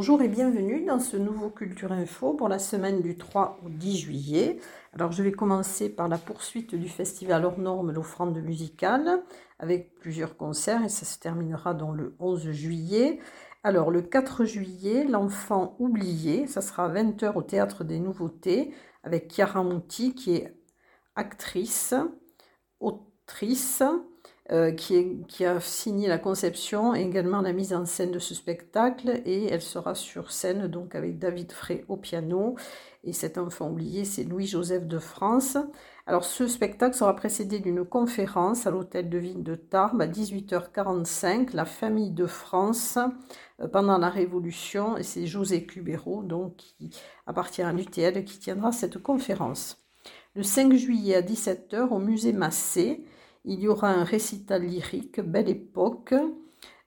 Bonjour et bienvenue dans ce nouveau Culture Info pour la semaine du 3 au 10 juillet. Alors je vais commencer par la poursuite du festival hors norme l'offrande musicale avec plusieurs concerts et ça se terminera dans le 11 juillet. Alors le 4 juillet, l'enfant oublié, ça sera à 20h au théâtre des nouveautés avec Chiara Monti qui est actrice, autrice, euh, qui, a signé la conception et également la mise en scène de ce spectacle. Et elle sera sur scène donc avec David Frey au piano. Et cet enfant oublié, c'est Louis-Joseph de France. Alors ce spectacle sera précédé d'une conférence à l'hôtel de ville de Tarbes à 18h45, La famille de France euh, pendant la Révolution. Et c'est José Cubero, donc qui appartient à l'UTL, qui tiendra cette conférence. Le 5 juillet à 17h au musée Massé, il y aura un récital lyrique, Belle Époque,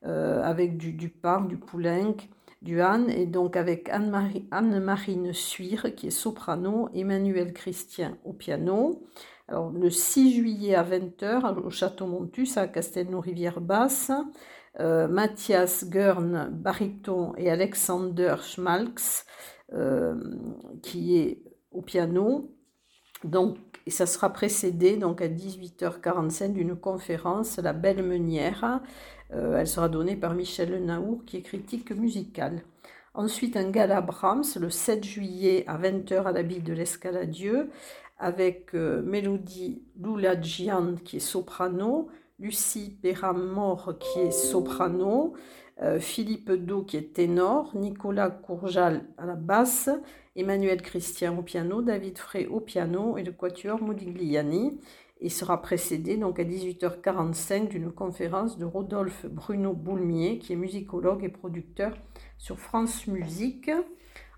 euh, avec du Dupart, du Poulenc, du Han, et donc avec Anne-Marine Suire, qui est soprano, Emmanuel Christian au piano. Alors, le 6 juillet à 20h, au Château Montus, à Castelnau-Rivière-Basse, euh, Mathias Gurn, baryton, et Alexander Schmalks, euh, qui est au piano. Et ça sera précédé donc à 18h45 d'une conférence, La Belle Meunière. Euh, elle sera donnée par Michel Naour, qui est critique musicale. Ensuite, un gala Brahms le 7 juillet à 20h à l'habit de l'Escaladieu, avec euh, Mélodie Loulagian qui est soprano, Lucie Perramort qui est soprano, euh, Philippe Do qui est ténor, Nicolas Courjal à la basse, Emmanuel Christian au piano, David Frey au piano et le quatuor Modigliani. Il sera précédé donc à 18h45 d'une conférence de Rodolphe Bruno Boulmier, qui est musicologue et producteur sur France Musique.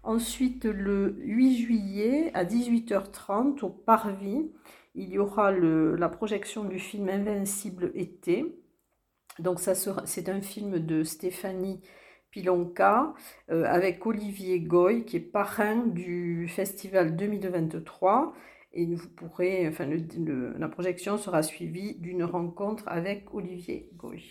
Ensuite, le 8 juillet à 18h30 au Parvis, il y aura la projection du film Invincible été donc ça c'est un film de Stéphanie Pilonka euh, avec Olivier Goy qui est parrain du festival 2023 et vous pourrez, enfin la projection sera suivie d'une rencontre avec Olivier Goy.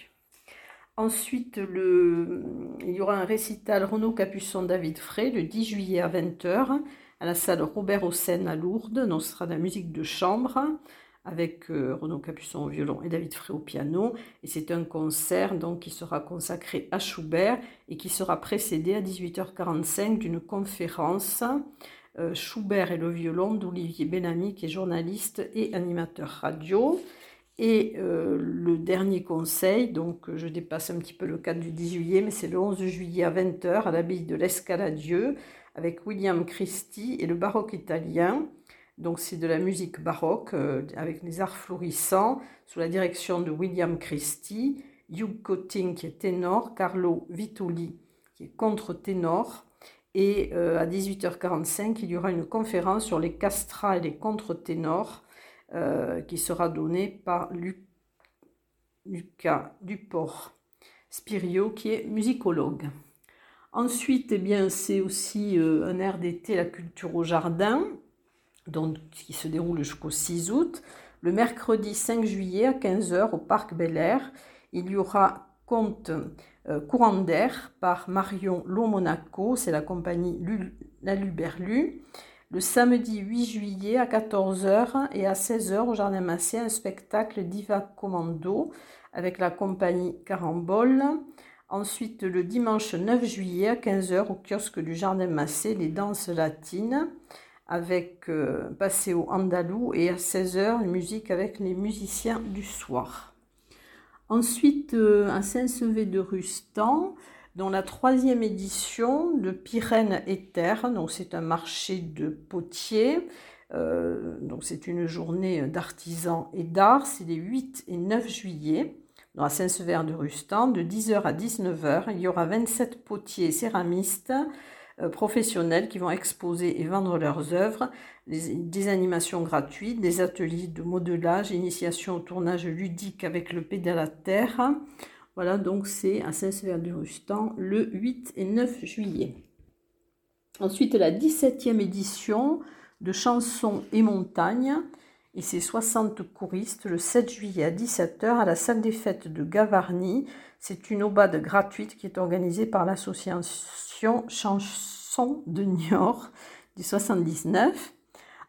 Ensuite, le, il y aura un récital Renaud Capuçon David Frey le 10 juillet à 20h à la salle Robert Hossein à Lourdes. Donc ce sera de la musique de chambre avec euh, Renaud Capuçon au violon et David Frey au piano. Et c'est un concert donc qui sera consacré à Schubert et qui sera précédé à 18h45 d'une conférence euh, Schubert et le violon d'Olivier Benami qui est journaliste et animateur radio. Et euh, le dernier conseil, donc je dépasse un petit peu le cadre du 10 juillet, mais c'est le 11 juillet à 20h à l'abbaye de l'Escaladieu avec William Christie et le baroque italien. Donc c'est de la musique baroque euh, avec les arts florissants sous la direction de William Christie, Hugh Cotting qui est ténor, Carlo Vitoli qui est contre-ténor. Et euh, à 18h45, il y aura une conférence sur les castrats et les contre-ténors euh, qui sera donnée par Lucas Duport Spirio qui est musicologue. Ensuite, eh bien, c'est aussi un air d'été, la culture au jardin donc, qui se déroule jusqu'au 6 août. Le mercredi 5 juillet à 15h au Parc Bel Air, il y aura Conte euh, Courant d'air par Marion Lo Monaco, c'est la compagnie La Luberlu. Le samedi 8 juillet à 14h et à 16h au Jardin Massé, un spectacle Diva Commando avec la compagnie Carambole. Ensuite, le dimanche 9 juillet à 15h au kiosque du Jardin Massé, les danses latines avec euh, Passéo Andalou et à 16h, une musique avec les musiciens du soir. Ensuite, euh, un Saint-Sevé de Rustan, dont la troisième édition de Pyrène Éther, donc c'est un marché de potiers, euh, donc c'est une journée d'artisans et d'art, c'est les 8 et 9 juillet, dans Saint-Sever de Rustan, de 10h à 19h, il y aura 27 potiers et céramistes, professionnels qui vont exposer et vendre leurs œuvres, des animations gratuites, des ateliers de modelage, initiation au tournage ludique avec le pédale terre. Voilà, donc c'est à Saint-Sever-du-Rustan le 8 et 9 juillet. Ensuite, la 17e édition de Chansons et Montagnes et ses 60 choristes le 7 juillet à 17h à la salle des fêtes de Gavarnie. C'est une aubade gratuite qui est organisée par l'association Chanson de Niort du 79.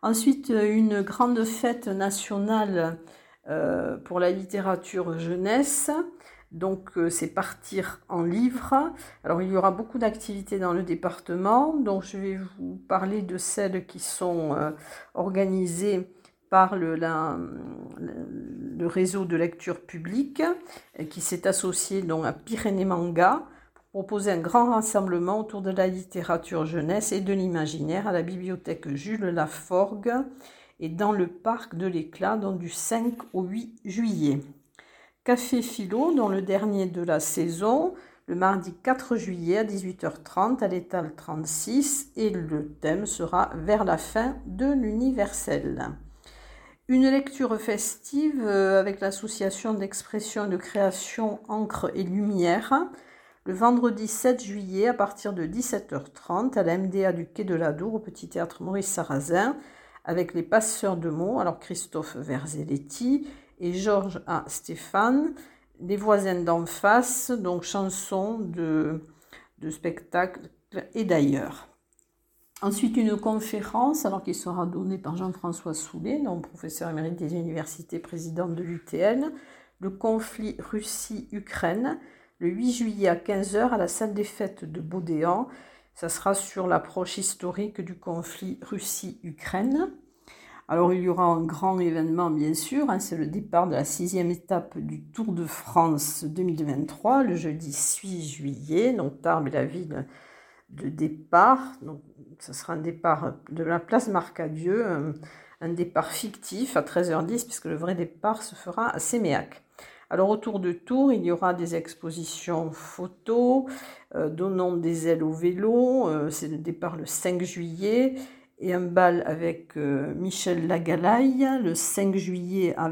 Ensuite, une grande fête nationale euh, pour la littérature jeunesse. Donc, euh, c'est partir en livres. Alors, il y aura beaucoup d'activités dans le département. Donc, je vais vous parler de celles qui sont euh, organisées par le, réseau de lecture publique qui s'est associé à Pyrénées Manga pour proposer un grand rassemblement autour de la littérature jeunesse et de l'imaginaire à la bibliothèque Jules Laforgue et dans le parc de l'Éclat du 5 au 8 juillet. Café Philo, dans le dernier de la saison, le mardi 4 juillet à 18h30 à l'étal 36 et le thème sera Vers la fin de l'universel. Une lecture festive euh, avec l'association d'expression et de création Encre et Lumière le vendredi 7 juillet à partir de 17h30 à la MDA du Quai de la Dour au Petit Théâtre Maurice Sarrazin avec les passeurs de mots, alors Christophe Verzelletti et Georges A. Stéphane, les voisins d'en face, donc chansons de, de spectacles et d'ailleurs. Ensuite, une conférence, alors qui sera donnée par Jean-François Soulet, professeur émérite des universités, président de l'UTN, le conflit Russie-Ukraine, le 8 juillet à 15h à la salle des fêtes de Baudéan. Ça sera sur l'approche historique du conflit Russie-Ukraine. Alors il y aura un grand événement bien sûr, hein, c'est le départ de la sixième étape du Tour de France 2023, le jeudi 6 juillet. Donc Tarbes est la ville de départ. Donc ce sera un départ de la place Marcadieu, un, un départ fictif à 13h10 puisque le vrai départ se fera à Séméac. Alors autour de Tours, il y aura des expositions photos, euh, donnant des ailes au vélo, euh, c'est le départ le 5 juillet, et un bal avec euh, Michel Lagalaille le 5 juillet à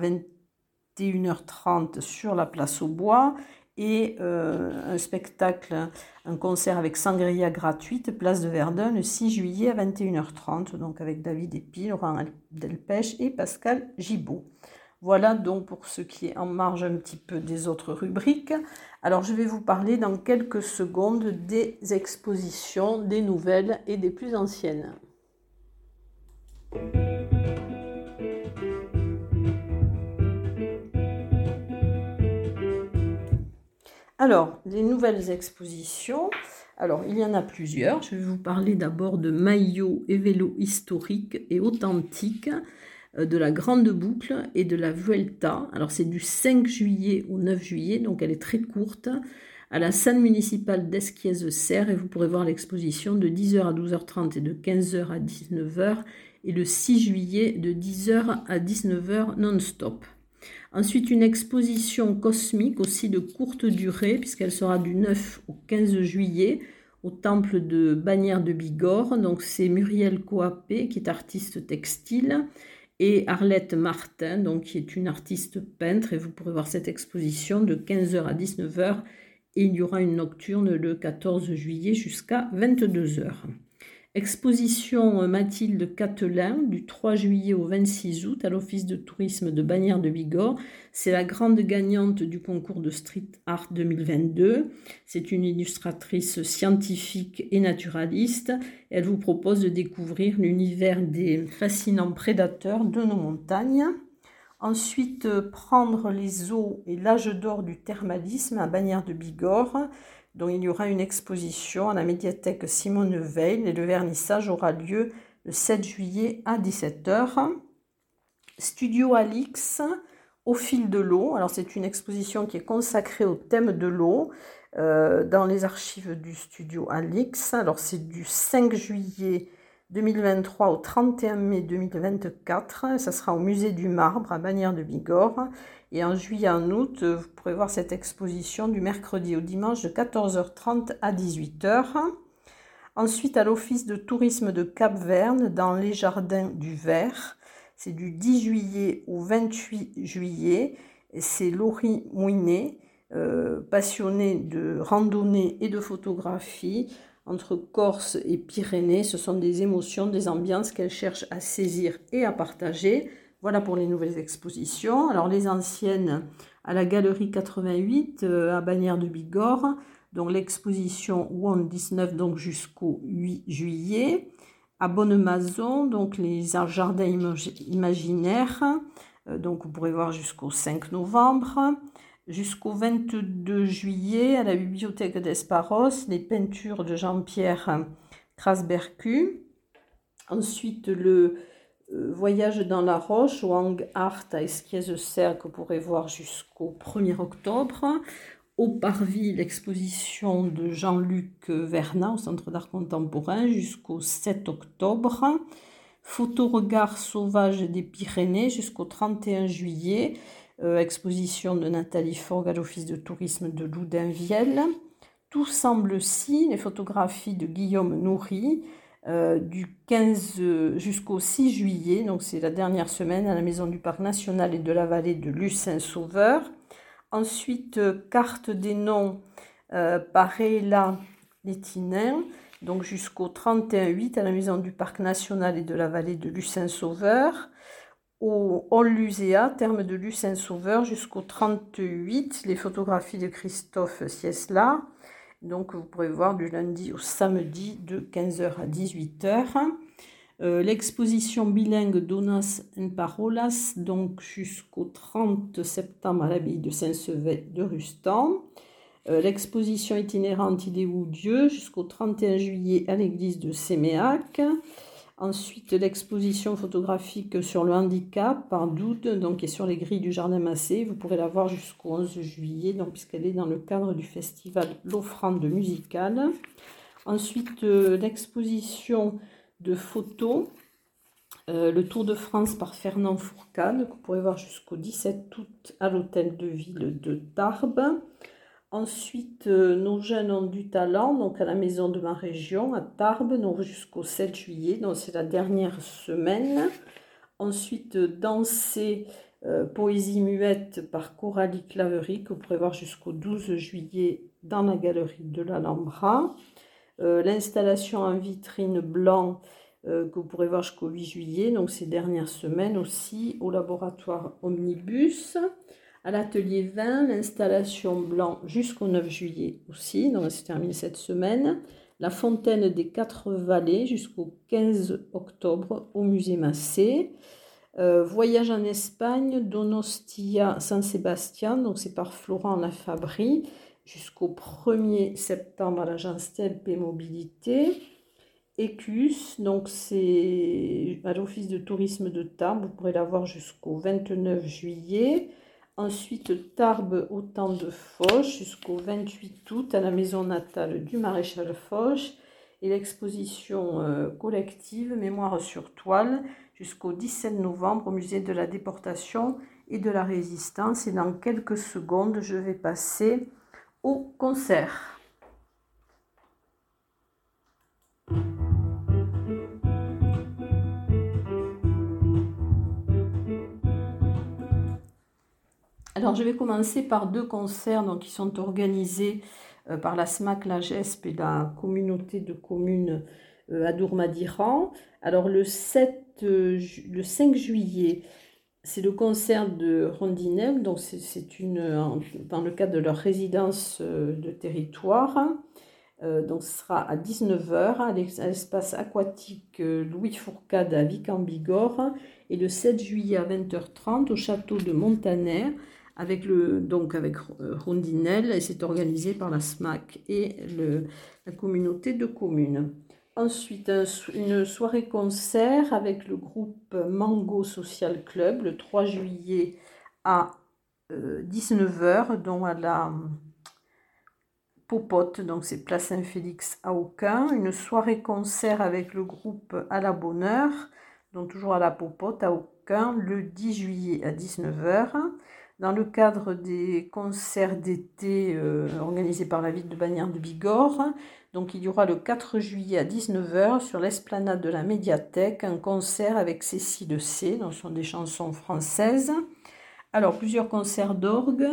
21h30 sur la place au bois et euh, un spectacle, un concert avec sangria gratuite, place de Verdun, le 6 juillet à 21h30, donc avec David Epi, Laurent Delpech et Pascal Gibaud. Voilà donc pour ce qui est en marge un petit peu des autres rubriques. Alors je vais vous parler dans quelques secondes des expositions, des nouvelles et des plus anciennes. Alors, les nouvelles expositions. Alors, il y en a plusieurs. Je vais vous parler d'abord de maillots et vélos historiques et authentiques euh, de la Grande Boucle et de la Vuelta. Alors, c'est du 5 juillet au 9 juillet, donc elle est très courte, à la salle municipale d'Esquiez-Serre et vous pourrez voir l'exposition de 10h à 12h30 et de 15h à 19h et le 6 juillet de 10h à 19h non-stop. Ensuite, une exposition cosmique aussi de courte durée, puisqu'elle sera du 9 au 15 juillet au temple de Bagnères de Bigorre. Donc, c'est Muriel Coapé, qui est artiste textile, et Arlette Martin, donc, qui est une artiste peintre. Et vous pourrez voir cette exposition de 15h à 19h. Et il y aura une nocturne le 14 juillet jusqu'à 22h. Exposition Mathilde Catelin du 3 juillet au 26 août à l'Office de tourisme de Bagnères de Bigorre. C'est la grande gagnante du concours de street art 2022. C'est une illustratrice scientifique et naturaliste. Elle vous propose de découvrir l'univers des fascinants prédateurs de nos montagnes. Ensuite, prendre les eaux et l'âge d'or du thermalisme à Bagnères de Bigorre dont il y aura une exposition à la médiathèque Simone Veil et le vernissage aura lieu le 7 juillet à 17h. Studio Alix au fil de l'eau. Alors c'est une exposition qui est consacrée au thème de l'eau euh, dans les archives du studio Alix. Alors c'est du 5 juillet 2023 au 31 mai 2024. Ça sera au musée du marbre à Bagnères de Bigorre. Et en juillet en août, vous pourrez voir cette exposition du mercredi au dimanche de 14h30 à 18h. Ensuite, à l'Office de tourisme de Cap-Verne, dans les jardins du Vert. C'est du 10 juillet au 28 juillet. C'est Laurie Mouinet, euh, passionnée de randonnée et de photographie entre Corse et Pyrénées. Ce sont des émotions, des ambiances qu'elle cherche à saisir et à partager. Voilà pour les nouvelles expositions. Alors les anciennes à la galerie 88 à Bagnères de Bigorre, donc l'exposition One 19 donc jusqu'au 8 juillet. À Bonnemazon, donc les jardins imaginaires, donc vous pourrez voir jusqu'au 5 novembre jusqu'au 22 juillet à la bibliothèque d'Esparos, les peintures de Jean-Pierre Krasberku. Ensuite, le euh, voyage dans la roche, Wang Art à Esquies-Serre, que vous pourrez voir jusqu'au 1er octobre. Au Parvis, l'exposition de Jean-Luc Vernat au Centre d'art contemporain jusqu'au 7 octobre. Photo regard sauvage des Pyrénées jusqu'au 31 juillet. Euh, exposition de Nathalie Forg à l'Office de tourisme de Loudainvielle. Tout semble si, les photographies de Guillaume Nourri, euh, du 15 jusqu'au 6 juillet, donc c'est la dernière semaine à la Maison du Parc National et de la Vallée de Lucin-Sauveur. Ensuite, euh, carte des noms par Ella Létinin, donc jusqu'au 31-8 à la Maison du Parc National et de la Vallée de Lucin-Sauveur au Hall Luséa, terme de Lucin Sauveur, jusqu'au 38, les photographies de Christophe Siesla. Donc vous pourrez voir du lundi au samedi de 15h à 18h. Euh, l'exposition bilingue Donas en Parolas, donc jusqu'au 30 septembre à l'abbaye de Saint-Sevet de Rustan. Euh, l'exposition itinérante Idée ou Dieu jusqu'au 31 juillet à l'église de Séméac. Ensuite, l'exposition photographique sur le handicap par Doud, donc qui est sur les grilles du Jardin Massé. Vous pourrez la voir jusqu'au 11 juillet, donc, puisqu'elle est dans le cadre du festival L'Offrande musicale. Ensuite, euh, l'exposition de photos, euh, le Tour de France par Fernand Fourcade, que vous pourrez voir jusqu'au 17 août à l'hôtel de ville de Tarbes. Ensuite, euh, nos jeunes ont du talent, donc à la maison de ma région, à Tarbes, donc jusqu'au 7 juillet, donc c'est la dernière semaine. Ensuite, danser euh, poésie muette par Coralie Claverie, que vous pourrez voir jusqu'au 12 juillet dans la galerie de l'Alhambra. Euh, l'installation en vitrine blanc que vous pourrez voir jusqu'au 8 juillet, donc ces dernières semaines aussi, au laboratoire Omnibus. À l'atelier 20, l'installation blanc jusqu'au 9 juillet aussi, donc c'est terminé cette semaine. La fontaine des quatre vallées jusqu'au 15 octobre au musée Massé. Euh, voyage en Espagne, Donostia San Sébastien, donc c'est par Florent Lafabri, jusqu'au 1er septembre à l'agence TLP Mobilité. Ecus, donc c'est à l'office de tourisme de Tarbes, vous pourrez la voir jusqu'au 29 juillet. Ensuite, Tarbes au temps de Foch jusqu'au 28 août à la maison natale du maréchal Foch et l'exposition euh, collective Mémoire sur toile jusqu'au 17 novembre au musée de la déportation et de la résistance. Et dans quelques secondes, je vais passer au concert. Alors, je vais commencer par deux concerts donc, qui sont organisés euh, par la SMAC, la GESP et la communauté de communes euh, Adour-Madiran. Alors, le, 7, euh, le 5 juillet, c'est le concert de Rondinelle, donc c'est une dans le cadre de leur résidence de territoire. donc ce sera à 19h à l'espace aquatique Louis Fourcade à Vic en Bigorre et le 7 juillet à 20h30 au château de Montaner avec, le, donc avec euh, Rondinelle et c'est organisé par la SMAC et la communauté de communes. Ensuite, une soirée concert avec le groupe Mango Social Club le 3 juillet à 19h, euh, dont à la Popote, donc c'est Place Saint-Félix à Aucun. Une soirée concert avec le groupe À la Bonheur, donc toujours à la Popote à Aucun, le 10 juillet à 19h dans le cadre des concerts d'été euh, organisés par la ville de Bagnères de Bigorre. Donc il y aura le 4 juillet à 19h sur l'esplanade de la médiathèque un concert avec Cécile C, donc ce sont des chansons françaises. Alors plusieurs concerts d'orgue,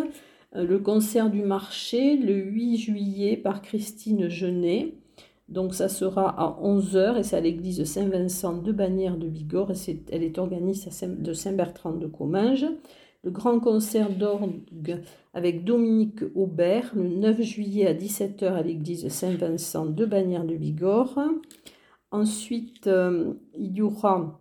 euh, le concert du marché le 8 juillet par Christine Genet. Donc ça sera à 11h et c'est à l'église Saint-Vincent de Bagnères de Bigorre. Et elle est organisée de Saint-Bertrand de Comminges. Le grand concert d'orgue avec Dominique Aubert le 9 juillet à 17h à l'église Saint-Vincent de Bagnères de Bigorre. Ensuite, euh, il y aura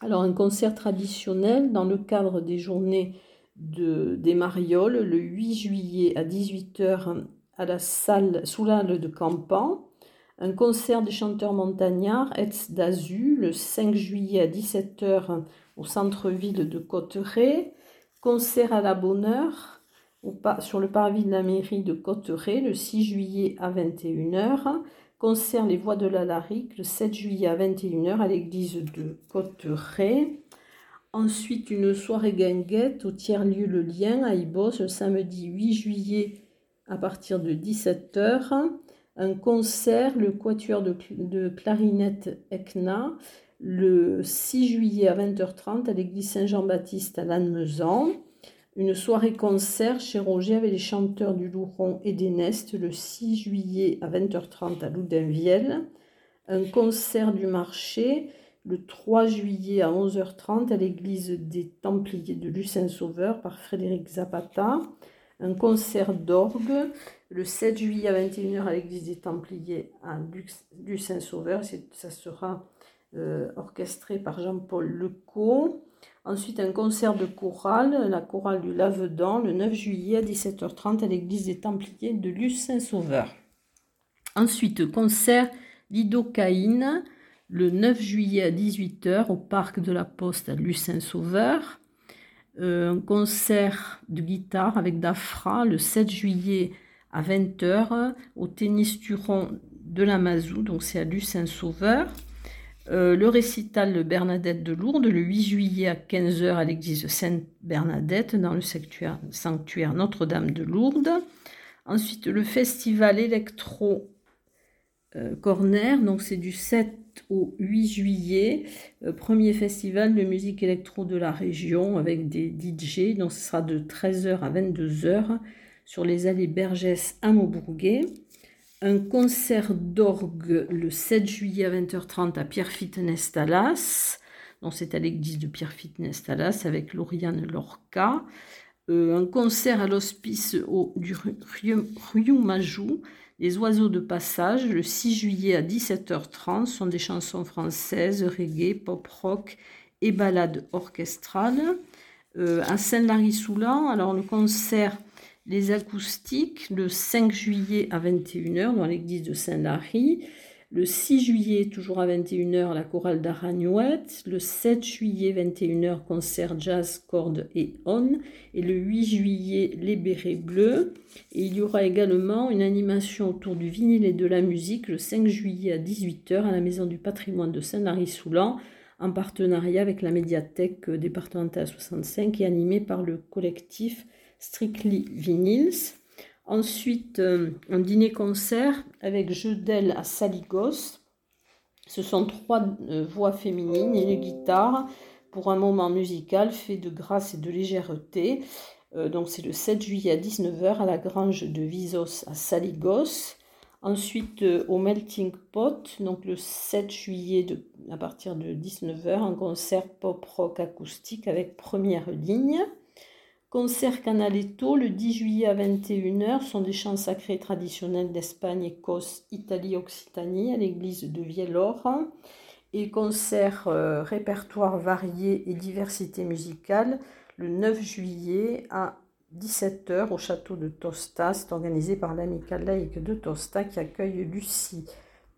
alors un concert traditionnel dans le cadre des journées de, des Marioles le 8 juillet à 18h à la salle de Campan. Un concert des chanteurs montagnards, Etz d'Azu, le 5 juillet à 17h au centre-ville de Cotteret. Concert à la bonne heure sur le parvis de la mairie de Cotteret le 6 juillet à 21h concerne les voies de la Larique le 7 juillet à 21h à l'église de Cotteret. Ensuite, une soirée guinguette au tiers-lieu Le Lien à Ibos le samedi 8 juillet à partir de 17h. Un concert, le quatuor de, de clarinette ECNA, le 6 juillet à 20h30 à l'église Saint-Jean-Baptiste à Lannemezan une soirée concert chez Roger avec les chanteurs du Louron et des Nestes le 6 juillet à 20h30 à Loudainvielle, un concert du marché le 3 juillet à 11h30 à l'église des Templiers de Lucin Sauveur par Frédéric Zapata, un concert d'orgue le 7 juillet à 21h à l'église des Templiers à Lucin Sauveur, ça sera euh, orchestré par Jean-Paul Lecaux. Ensuite, un concert de chorale, la chorale du Lavedan, le 9 juillet à 17h30 à l'église des Templiers de Luce-Saint-Sauveur. Ensuite, concert Lidocaïne, le 9 juillet à 18h au parc de la Poste à Luce-Saint-Sauveur. Euh, un concert de guitare avec Dafra le 7 juillet à 20h au tennis Turon de la Mazou, donc c'est à Luce-Saint-Sauveur. Euh, le récital Bernadette de Lourdes le 8 juillet à 15h à l'église Sainte-Bernadette dans le sanctuaire, Notre-Dame de Lourdes. Ensuite, le festival électro euh, Corner, donc c'est du 7 au 8 juillet, euh, premier festival de musique électro de la région avec des DJ, donc ce sera de 13h à 22h sur les allées Bergès à Maubourguet un concert d'orgue le 7 juillet à 20h30 à Pierrefitte Nestalas. Donc c'est à l'église de Pierrefitte Nestalas avec Lauriane Lorca. Euh, un concert à l'hospice du Riu Majou, Les oiseaux de passage, le 6 juillet à 17h30, sont des chansons françaises, reggae, pop rock et ballades orchestrales. Euh, à Saint-Lary-Soulan, alors le concert les acoustiques le 5 juillet à 21h dans l'église de Saint-Lary. Le 6 juillet, toujours à 21h, la chorale d'Aragnouette. Le 7 juillet, 21h, concert jazz, cordes et on. Et le 8 juillet, les bérets bleus. Et il y aura également une animation autour du vinyle et de la musique le 5 juillet à 18h à la Maison du patrimoine de Saint-Lary-Soulan en partenariat avec la médiathèque départementale 65 et animée par le collectif Strictly Vinyls. Ensuite, euh, un dîner-concert avec jeu à Saligos. Ce sont trois euh, voix féminines et une guitare pour un moment musical fait de grâce et de légèreté. Euh, donc c'est le 7 juillet à 19h à la grange de Visos à Saligos. Ensuite au Melting Pot, donc le 7 juillet à partir de 19h, un concert pop rock acoustique avec première ligne. Concert Canaletto le 10 juillet à 21h sont des chants sacrés traditionnels d'Espagne, Écosse, Italie, Occitanie à l'église de Vielor. Et concert euh, répertoire varié et diversité musicale le 9 juillet à 17h au château de Tosta. C'est organisé par l'amicale laïque de Tosta qui accueille Lucie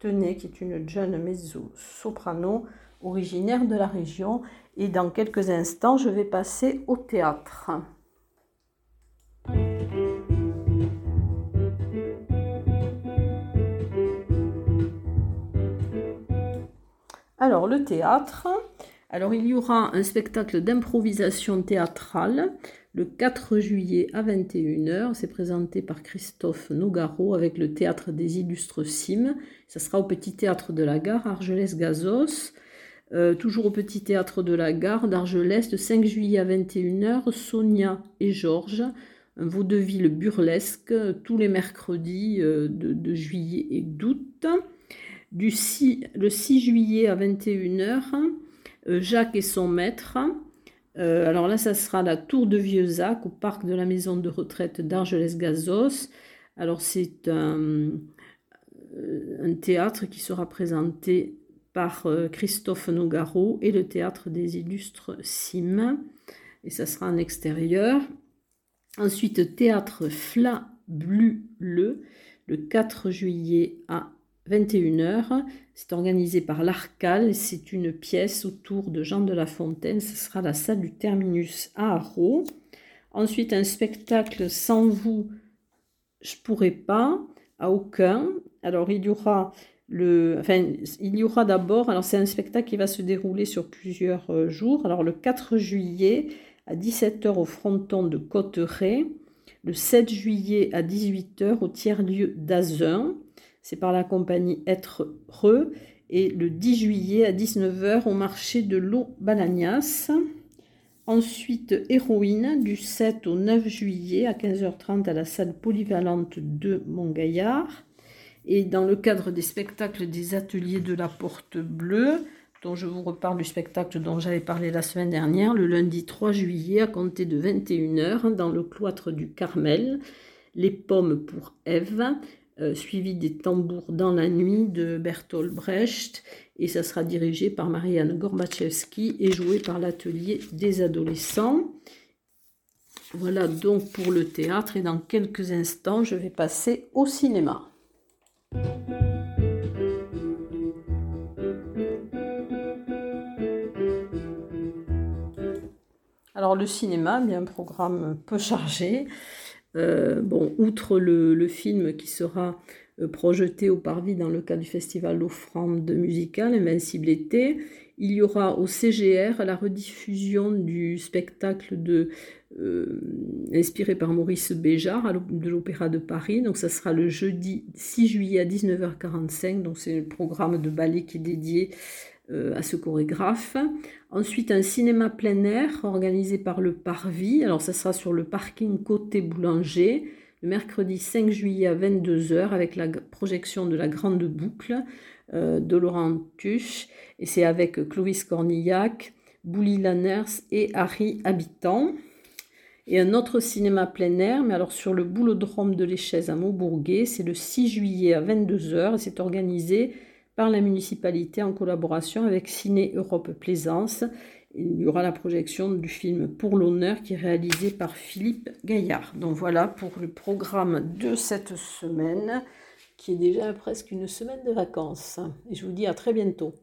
Tenet, qui est une jeune mezzo-soprano originaire de la région. Et dans quelques instants, je vais passer au théâtre. Alors, le théâtre. Alors, il y aura un spectacle d'improvisation théâtrale le 4 juillet à 21h. C'est présenté par Christophe Nogaro avec le théâtre des Illustres Cimes. Ça sera au Petit Théâtre de la Gare, Argelès-Gazos. Euh, toujours au Petit Théâtre de la Gare d'Argelès, le 5 juillet à 21h, Sonia et Georges, vaudeville burlesque, tous les mercredis euh, de, juillet et d'août. Du 6, le 6 juillet à 21h, euh, Jacques et son maître. Euh, alors là, ça sera la Tour de Vieux-Zac au parc de la maison de retraite d'Argelès-Gazos. Alors c'est un, un, théâtre qui sera présenté par Christophe Nogaro et le théâtre des illustres Sim. Et ça sera en extérieur. Ensuite, théâtre Fla Blu Le, le 4 juillet à 21h. C'est organisé par l'Arcal. C'est une pièce autour de Jean de La Fontaine. Ce sera la salle du Terminus à Arro. Ensuite, un spectacle sans vous, je pourrais pas, à aucun. Alors, il y aura le, enfin, il y aura d'abord, alors c'est un spectacle qui va se dérouler sur plusieurs euh, jours. Alors, le 4 juillet à 17h au fronton de Cotteret le 7 juillet à 18h au tiers-lieu d'Azun. C'est par la compagnie Être Re. Et le 10 juillet à 19h au marché de l'eau Balagnas. Ensuite, Héroïne, du 7 au 9 juillet à 15h30 à la salle polyvalente de Montgaillard. Et dans le cadre des spectacles des ateliers de la Porte Bleue, dont je vous reparle du spectacle dont j'avais parlé la semaine dernière, le lundi 3 juillet à compter de 21h dans le cloître du Carmel, Les pommes pour Ève, euh, suivi des tambours dans la nuit de Bertolt Brecht, et ça sera dirigé par Marianne Gorbachevski et joué par l'atelier des adolescents. Voilà donc pour le théâtre, et dans quelques instants, je vais passer au cinéma. Alors le cinéma, bien un programme peu chargé. Euh, outre le, film qui sera euh, projeté au Parvis dans le cadre du festival Offrande musicale Invincible été, il y aura au CGR la rediffusion du spectacle euh, inspiré par Maurice Béjart de l'Opéra de Paris. Donc ça sera le jeudi 6 juillet à 19h45. Donc c'est le programme de ballet qui est dédié euh, à ce chorégraphe. Ensuite, un cinéma plein air organisé par le Parvis. Alors, ça sera sur le parking côté Boulanger, le mercredi 5 juillet à 22h, avec la projection de la Grande Boucle euh, de Laurent Tuche. Et c'est avec Clovis Cornillac, Bouli Lanners et Harry Habitant. Et un autre cinéma plein air, mais alors sur le boulodrome de l'Échèze à Maubourguet, c'est le 6 juillet à 22h. C'est organisé par la municipalité en collaboration avec Ciné Europe Plaisance. Il y aura la projection du film Pour l'honneur qui est réalisé par Philippe Gaillard. Donc voilà pour le programme de cette semaine qui est déjà presque une semaine de vacances. Et je vous dis à très bientôt.